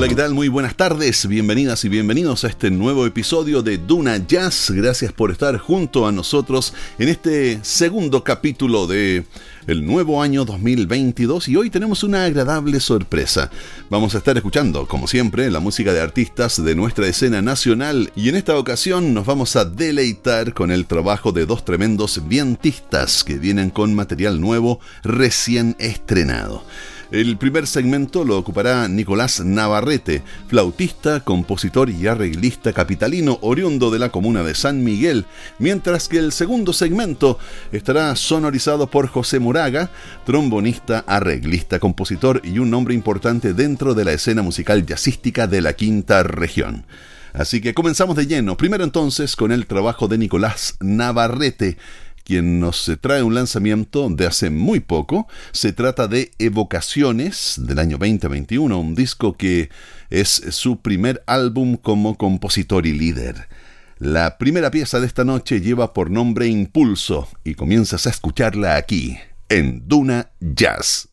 Hola, ¿qué tal? Muy buenas tardes, bienvenidas y bienvenidos a este nuevo episodio de Duna Jazz. Gracias por estar junto a nosotros en este segundo capítulo de el nuevo año 2022 y hoy tenemos una agradable sorpresa. Vamos a estar escuchando, como siempre, la música de artistas de nuestra escena nacional y en esta ocasión nos vamos a deleitar con el trabajo de dos tremendos vientistas que vienen con material nuevo recién estrenado. El primer segmento lo ocupará Nicolás Navarrete, flautista, compositor y arreglista capitalino oriundo de la comuna de San Miguel, mientras que el segundo segmento estará sonorizado por José Muraga, trombonista, arreglista, compositor y un nombre importante dentro de la escena musical jazzística de la quinta región. Así que comenzamos de lleno, primero entonces con el trabajo de Nicolás Navarrete, quien nos trae un lanzamiento de hace muy poco. Se trata de Evocaciones del año 2021, un disco que es su primer álbum como compositor y líder. La primera pieza de esta noche lleva por nombre Impulso y comienzas a escucharla aquí, en Duna Jazz.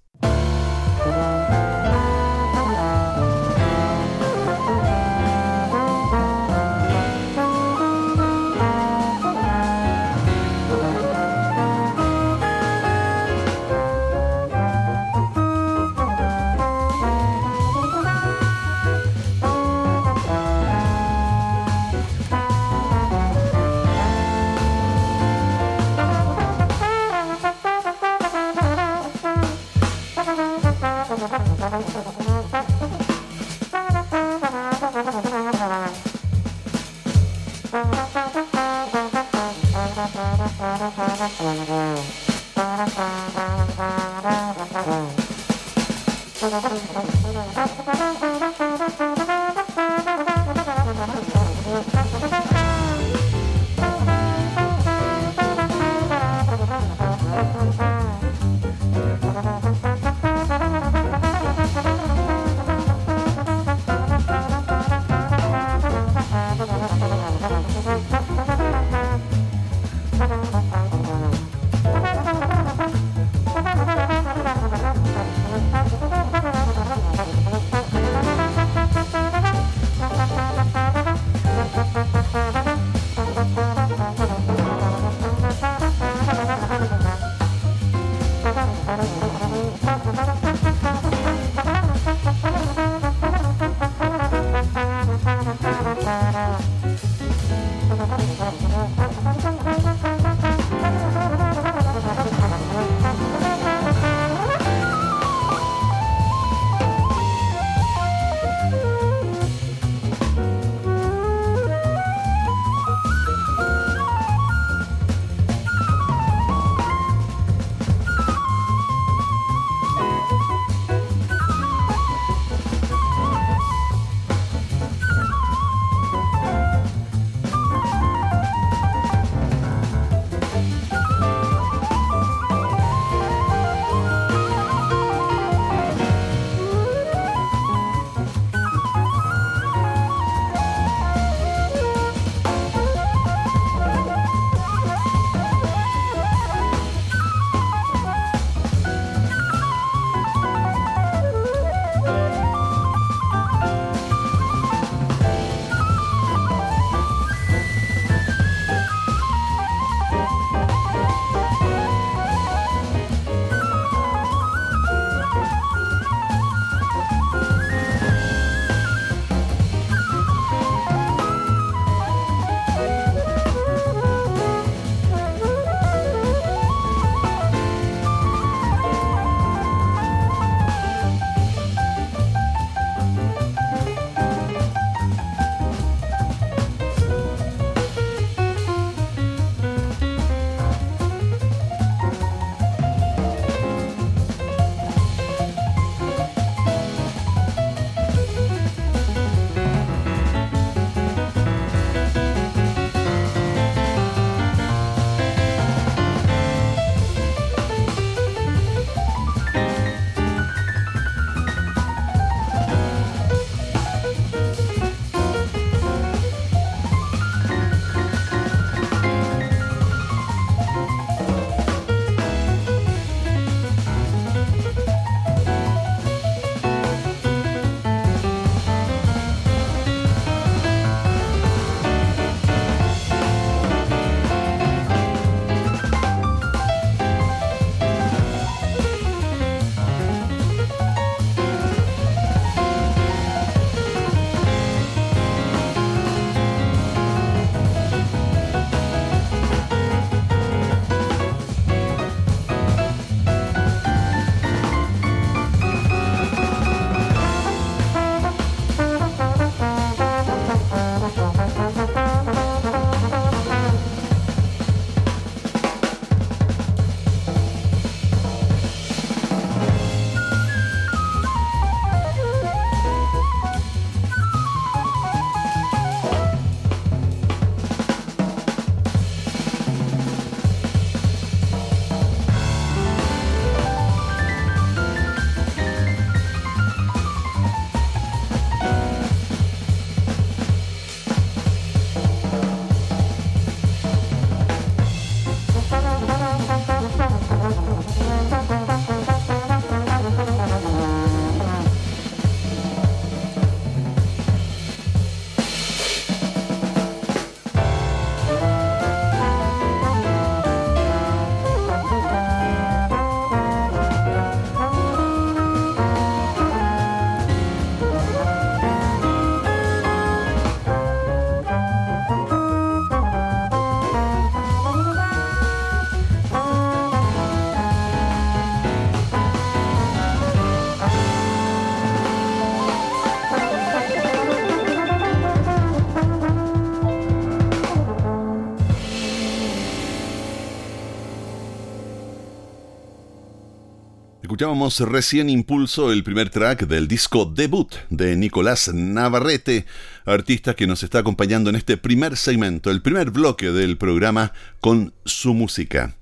Escuchábamos recién Impulso, el primer track del disco debut de Nicolás Navarrete, artista que nos está acompañando en este primer segmento, el primer bloque del programa con su música.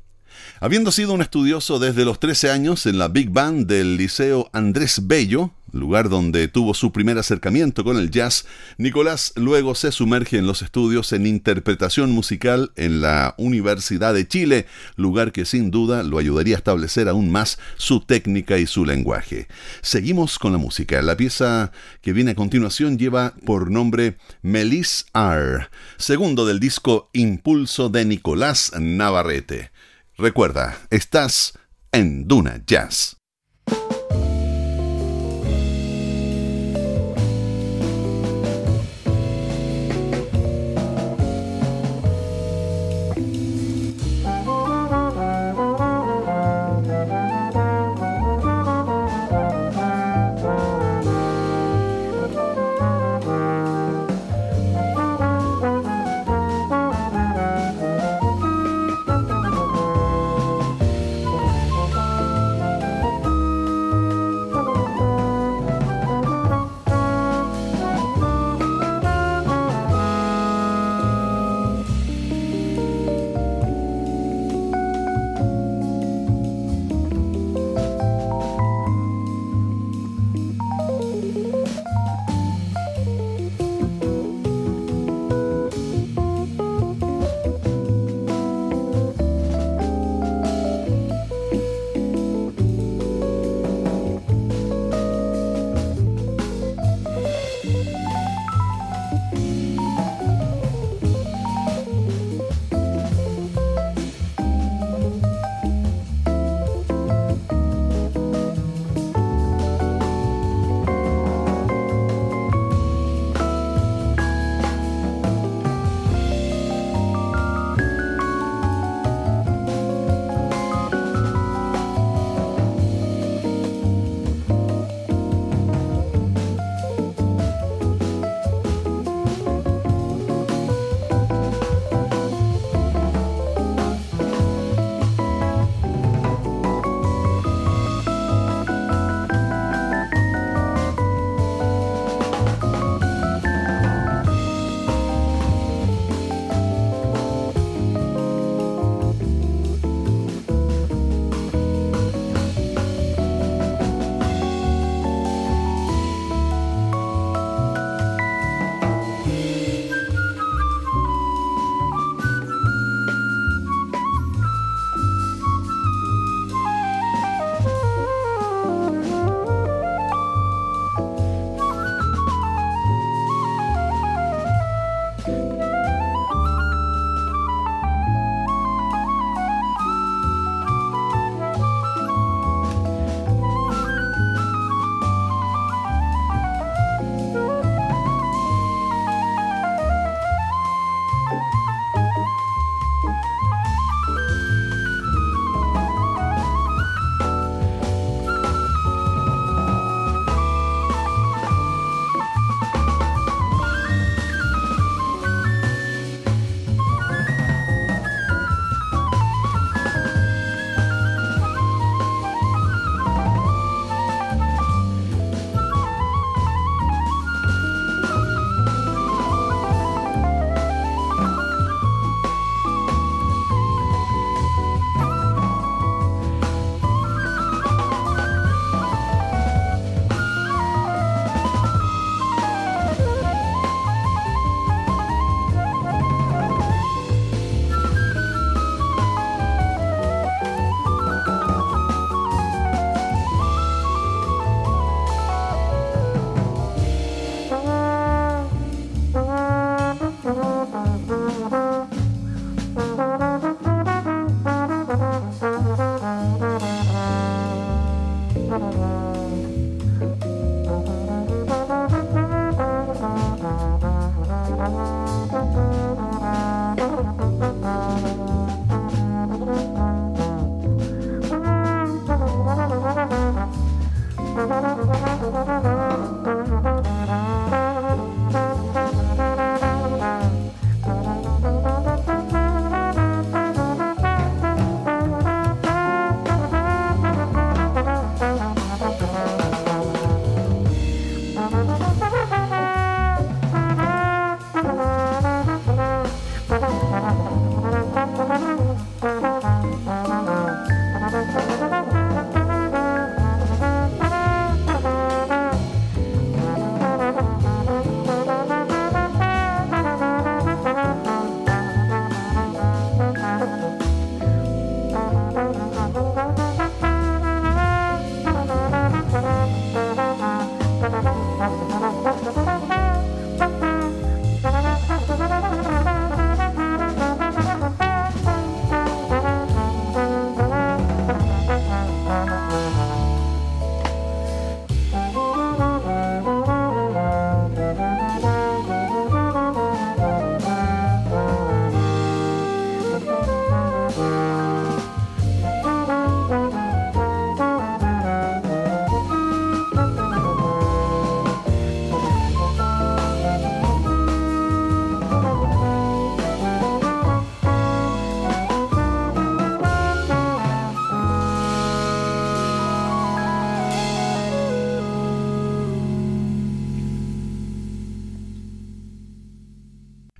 Habiendo sido un estudioso desde los 13 años en la Big Band del Liceo Andrés Bello, lugar donde tuvo su primer acercamiento con el jazz, Nicolás luego se sumerge en los estudios en interpretación musical en la Universidad de Chile, lugar que sin duda lo ayudaría a establecer aún más su técnica y su lenguaje. Seguimos con la música. La pieza que viene a continuación lleva por nombre Melis R, segundo del disco Impulso de Nicolás Navarrete. Recuerda, estás en Duna Jazz.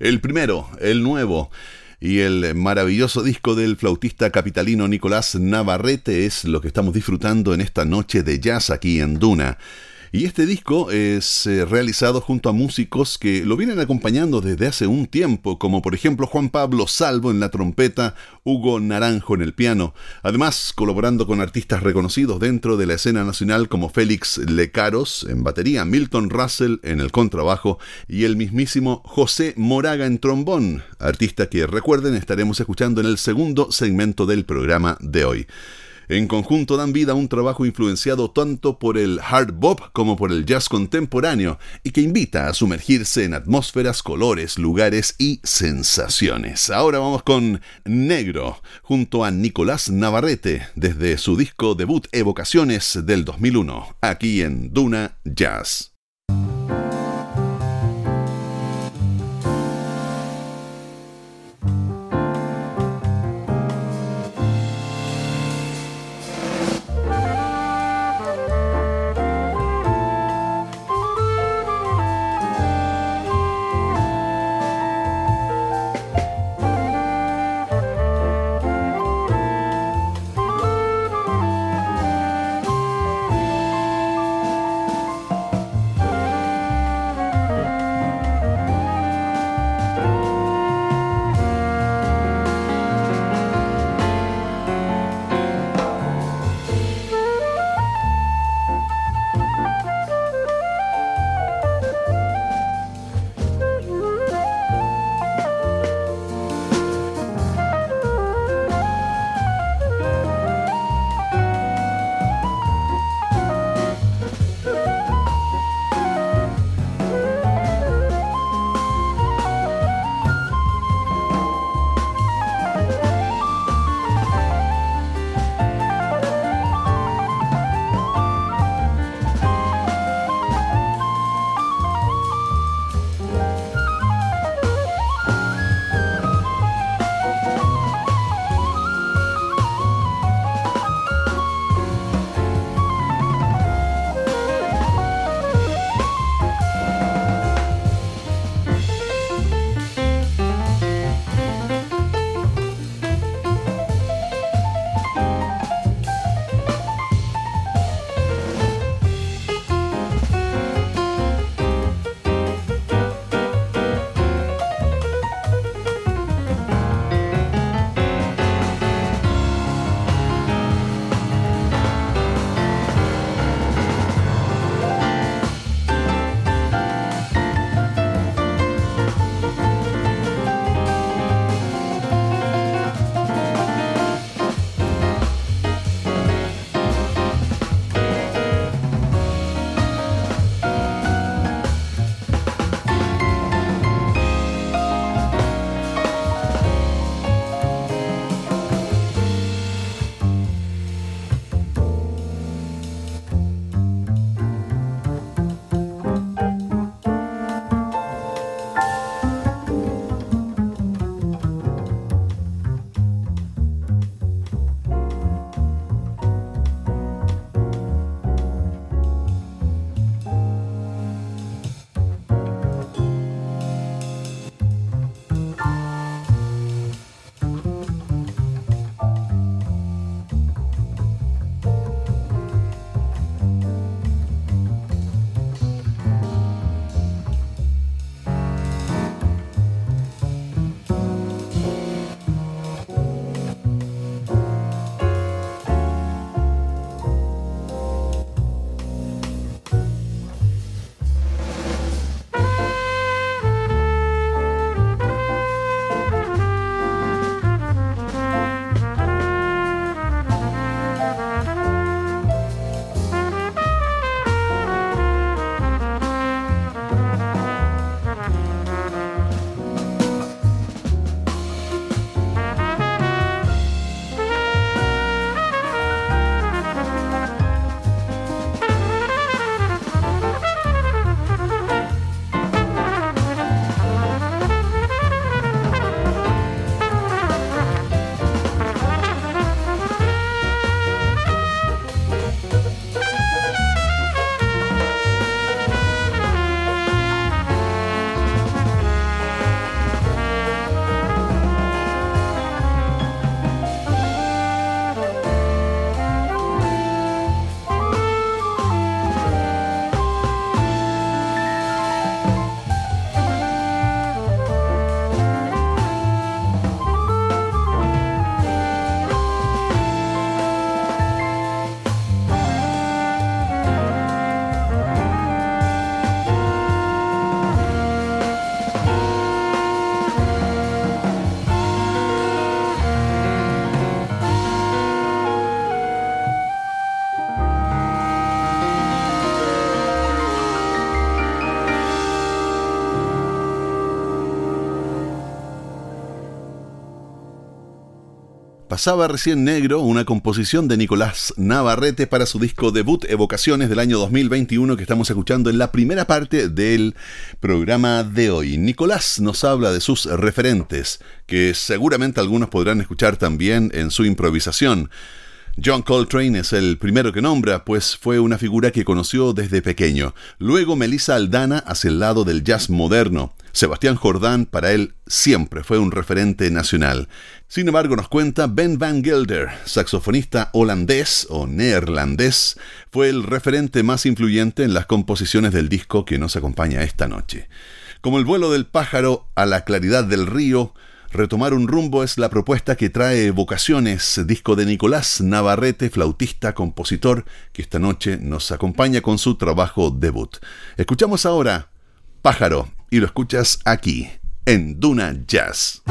El primero, el nuevo. Y el maravilloso disco del flautista capitalino Nicolás Navarrete es lo que estamos disfrutando en esta noche de jazz aquí en Duna. Y este disco es eh, realizado junto a músicos que lo vienen acompañando desde hace un tiempo, como por ejemplo Juan Pablo Salvo en la trompeta, Hugo Naranjo en el piano, además colaborando con artistas reconocidos dentro de la escena nacional como Félix Lecaros en batería, Milton Russell en el contrabajo y el mismísimo José Moraga en trombón, artista que recuerden estaremos escuchando en el segundo segmento del programa de hoy. En conjunto dan vida a un trabajo influenciado tanto por el hard bop como por el jazz contemporáneo y que invita a sumergirse en atmósferas, colores, lugares y sensaciones. Ahora vamos con Negro, junto a Nicolás Navarrete, desde su disco debut Evocaciones del 2001, aquí en Duna Jazz. Pasaba recién negro, una composición de Nicolás Navarrete para su disco debut Evocaciones del año 2021 que estamos escuchando en la primera parte del programa de hoy. Nicolás nos habla de sus referentes, que seguramente algunos podrán escuchar también en su improvisación. John Coltrane es el primero que nombra, pues fue una figura que conoció desde pequeño. Luego Melissa Aldana hacia el lado del jazz moderno. Sebastián Jordán para él siempre fue un referente nacional. Sin embargo, nos cuenta Ben Van Gelder, saxofonista holandés o neerlandés, fue el referente más influyente en las composiciones del disco que nos acompaña esta noche. Como el vuelo del pájaro a la claridad del río, Retomar un rumbo es la propuesta que trae Vocaciones, disco de Nicolás Navarrete, flautista, compositor, que esta noche nos acompaña con su trabajo debut. Escuchamos ahora Pájaro y lo escuchas aquí, en Duna Jazz.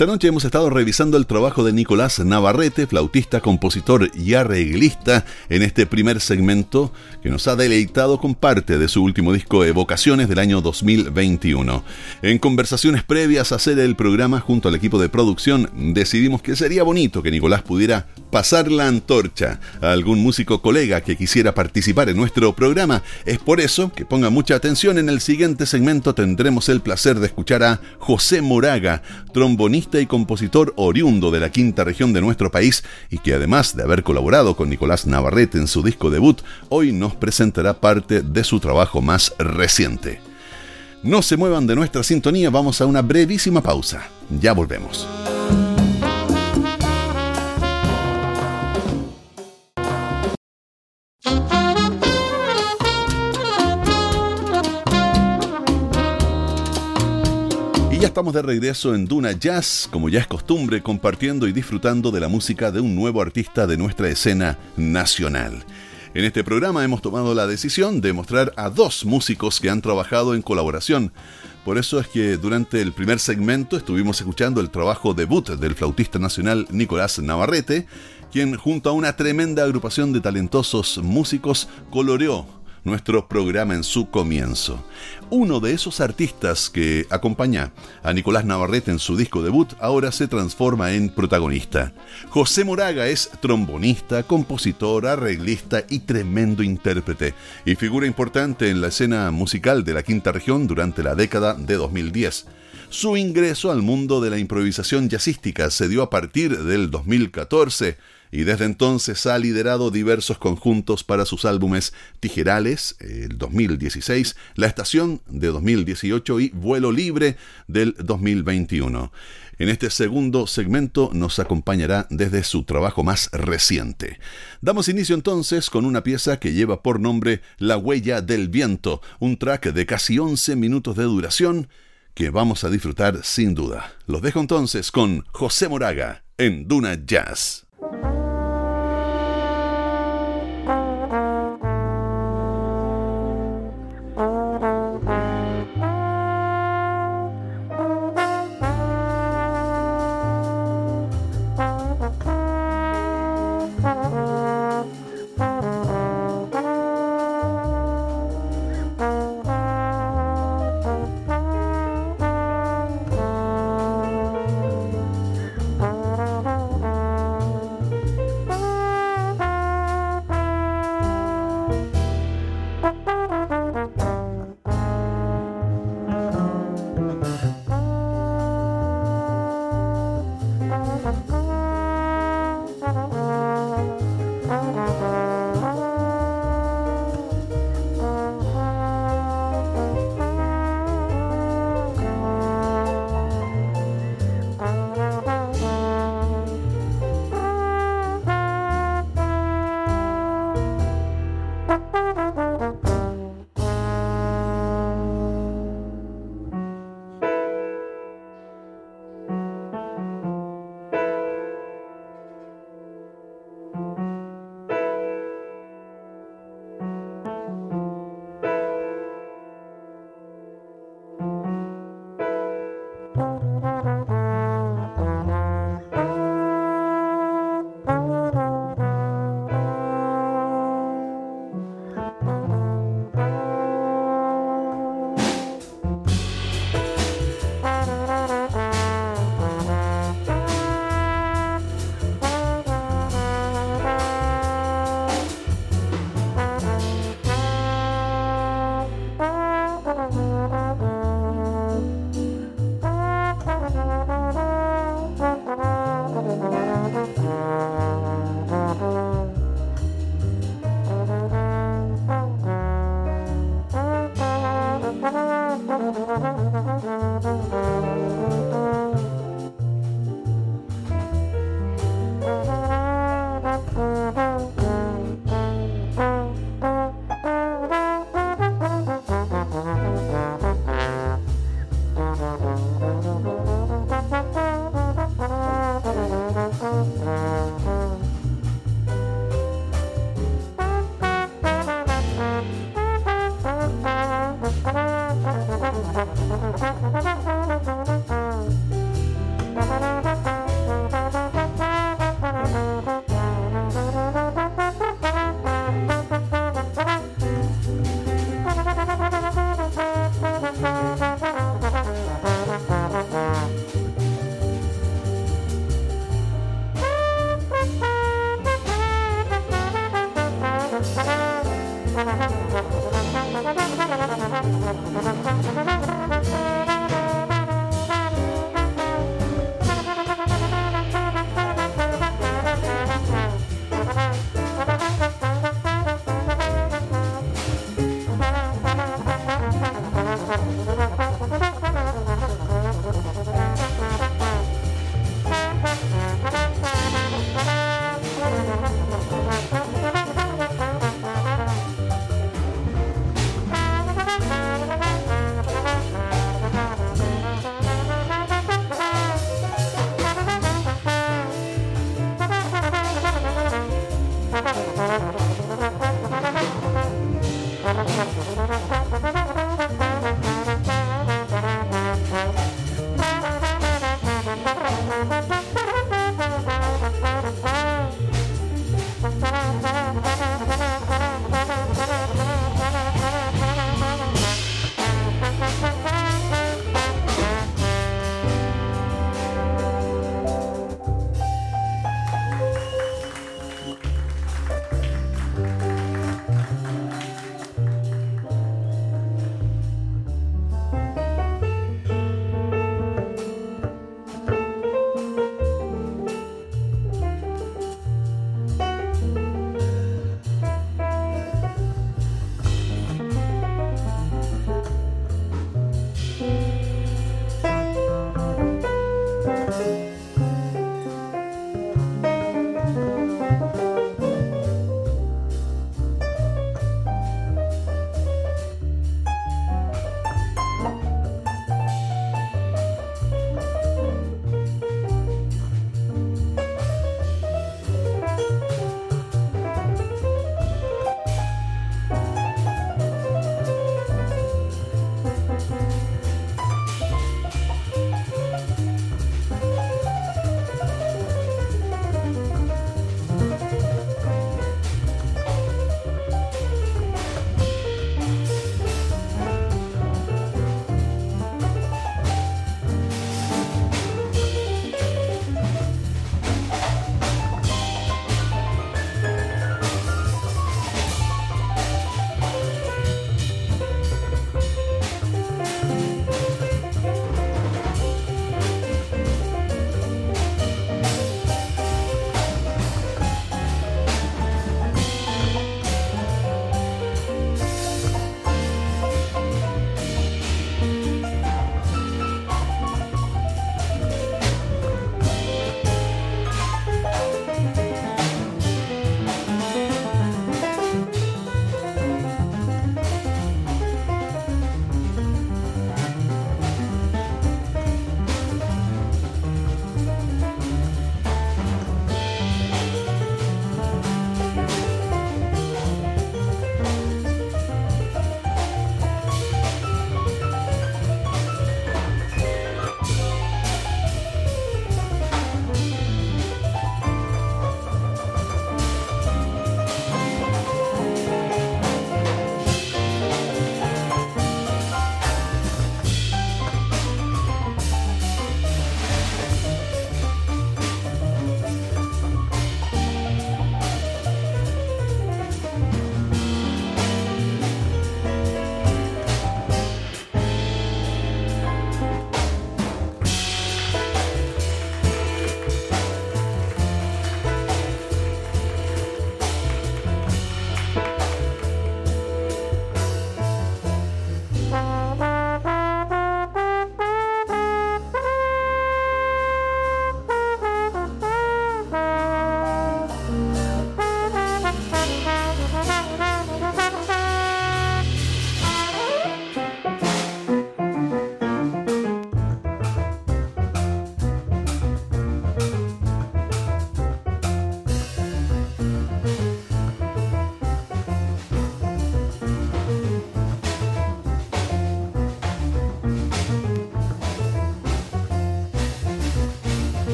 Esta noche hemos estado revisando el trabajo de Nicolás Navarrete, flautista, compositor y arreglista, en este primer segmento que nos ha deleitado con parte de su último disco Evocaciones del año 2021. En conversaciones previas a hacer el programa junto al equipo de producción, decidimos que sería bonito que Nicolás pudiera pasar la antorcha a algún músico colega que quisiera participar en nuestro programa. Es por eso que ponga mucha atención, en el siguiente segmento tendremos el placer de escuchar a José Moraga, trombonista y compositor oriundo de la quinta región de nuestro país y que además de haber colaborado con Nicolás Navarrete en su disco debut, hoy nos presentará parte de su trabajo más reciente. No se muevan de nuestra sintonía, vamos a una brevísima pausa. Ya volvemos. Estamos de regreso en Duna Jazz, como ya es costumbre, compartiendo y disfrutando de la música de un nuevo artista de nuestra escena nacional. En este programa hemos tomado la decisión de mostrar a dos músicos que han trabajado en colaboración. Por eso es que durante el primer segmento estuvimos escuchando el trabajo debut del flautista nacional Nicolás Navarrete, quien junto a una tremenda agrupación de talentosos músicos coloreó nuestro programa en su comienzo. Uno de esos artistas que acompaña a Nicolás Navarrete en su disco debut ahora se transforma en protagonista. José Moraga es trombonista, compositor, arreglista y tremendo intérprete, y figura importante en la escena musical de la quinta región durante la década de 2010. Su ingreso al mundo de la improvisación jazzística se dio a partir del 2014 y desde entonces ha liderado diversos conjuntos para sus álbumes Tijerales, el 2016, La Estación de 2018 y Vuelo Libre del 2021. En este segundo segmento nos acompañará desde su trabajo más reciente. Damos inicio entonces con una pieza que lleva por nombre La Huella del Viento, un track de casi 11 minutos de duración que vamos a disfrutar sin duda. Los dejo entonces con José Moraga en Duna Jazz.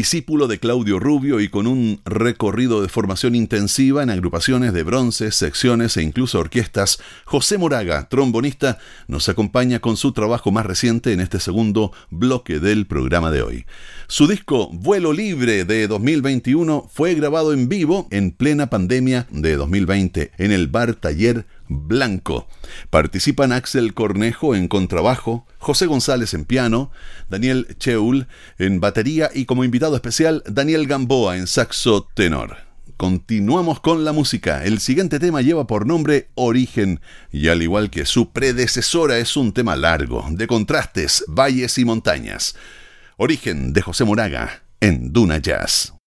Discípulo de Claudio Rubio y con un recorrido de formación intensiva en agrupaciones de bronce, secciones e incluso orquestas, José Moraga, trombonista, nos acompaña con su trabajo más reciente en este segundo bloque del programa de hoy. Su disco Vuelo Libre de 2021 fue grabado en vivo en plena pandemia de 2020 en el bar Taller Blanco. Participan Axel Cornejo en contrabajo, José González en piano, Daniel Cheul en batería y como invitado especial Daniel Gamboa en saxo tenor. Continuamos con la música. El siguiente tema lleva por nombre Origen y al igual que su predecesora es un tema largo, de contrastes, valles y montañas. Origen de José Moraga en Duna Jazz.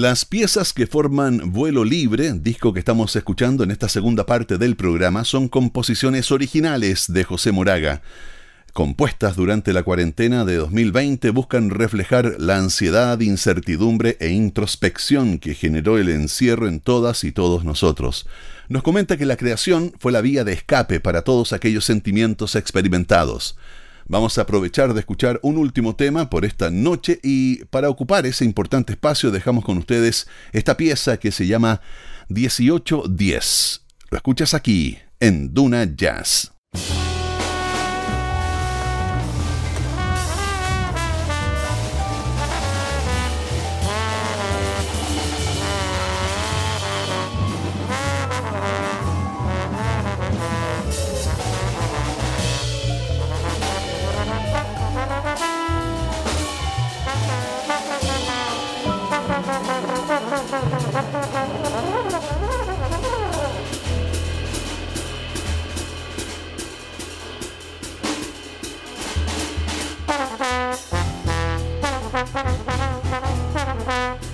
Las piezas que forman Vuelo Libre, disco que estamos escuchando en esta segunda parte del programa, son composiciones originales de José Moraga. Compuestas durante la cuarentena de 2020, buscan reflejar la ansiedad, incertidumbre e introspección que generó el encierro en todas y todos nosotros. Nos comenta que la creación fue la vía de escape para todos aquellos sentimientos experimentados. Vamos a aprovechar de escuchar un último tema por esta noche y para ocupar ese importante espacio dejamos con ustedes esta pieza que se llama 1810. Lo escuchas aquí en Duna Jazz. Bye.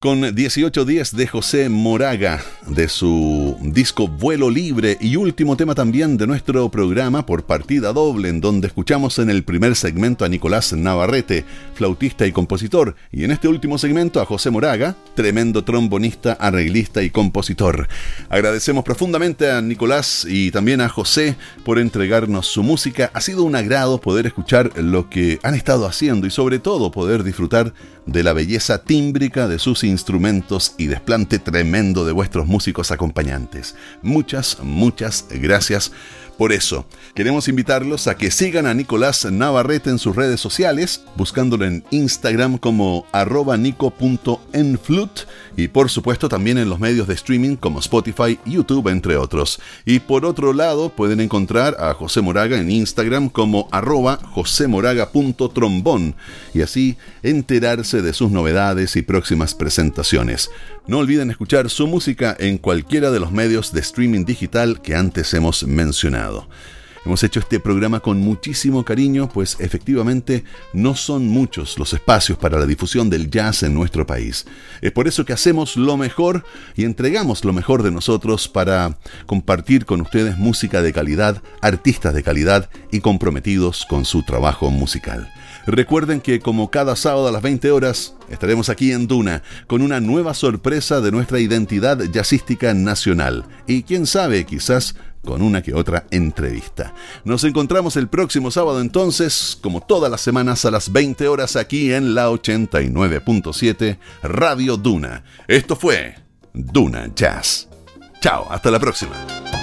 Con 18 días de José Moraga, de su disco Vuelo Libre y último tema también de nuestro programa por partida doble, en donde escuchamos en el primer segmento a Nicolás Navarrete, flautista y compositor, y en este último segmento a José Moraga, tremendo trombonista, arreglista y compositor. Agradecemos profundamente a Nicolás y también a José por entregarnos su música. Ha sido un agrado poder escuchar lo que han estado haciendo y sobre todo poder disfrutar de la belleza tímbrica de sus instrumentos y desplante tremendo de vuestros músicos acompañantes. Muchas, muchas gracias por eso, queremos invitarlos a que sigan a Nicolás Navarrete en sus redes sociales, buscándolo en Instagram como arroba nico.enflut y por supuesto también en los medios de streaming como Spotify, YouTube, entre otros. Y por otro lado, pueden encontrar a José Moraga en Instagram como arroba josemoraga.trombón y así enterarse de sus novedades y próximas presentaciones. No olviden escuchar su música en cualquiera de los medios de streaming digital que antes hemos mencionado. Hemos hecho este programa con muchísimo cariño, pues efectivamente no son muchos los espacios para la difusión del jazz en nuestro país. Es por eso que hacemos lo mejor y entregamos lo mejor de nosotros para compartir con ustedes música de calidad, artistas de calidad y comprometidos con su trabajo musical. Recuerden que como cada sábado a las 20 horas estaremos aquí en Duna con una nueva sorpresa de nuestra identidad jazzística nacional y quién sabe quizás con una que otra entrevista. Nos encontramos el próximo sábado entonces, como todas las semanas a las 20 horas aquí en la 89.7 Radio Duna. Esto fue Duna Jazz. Chao, hasta la próxima.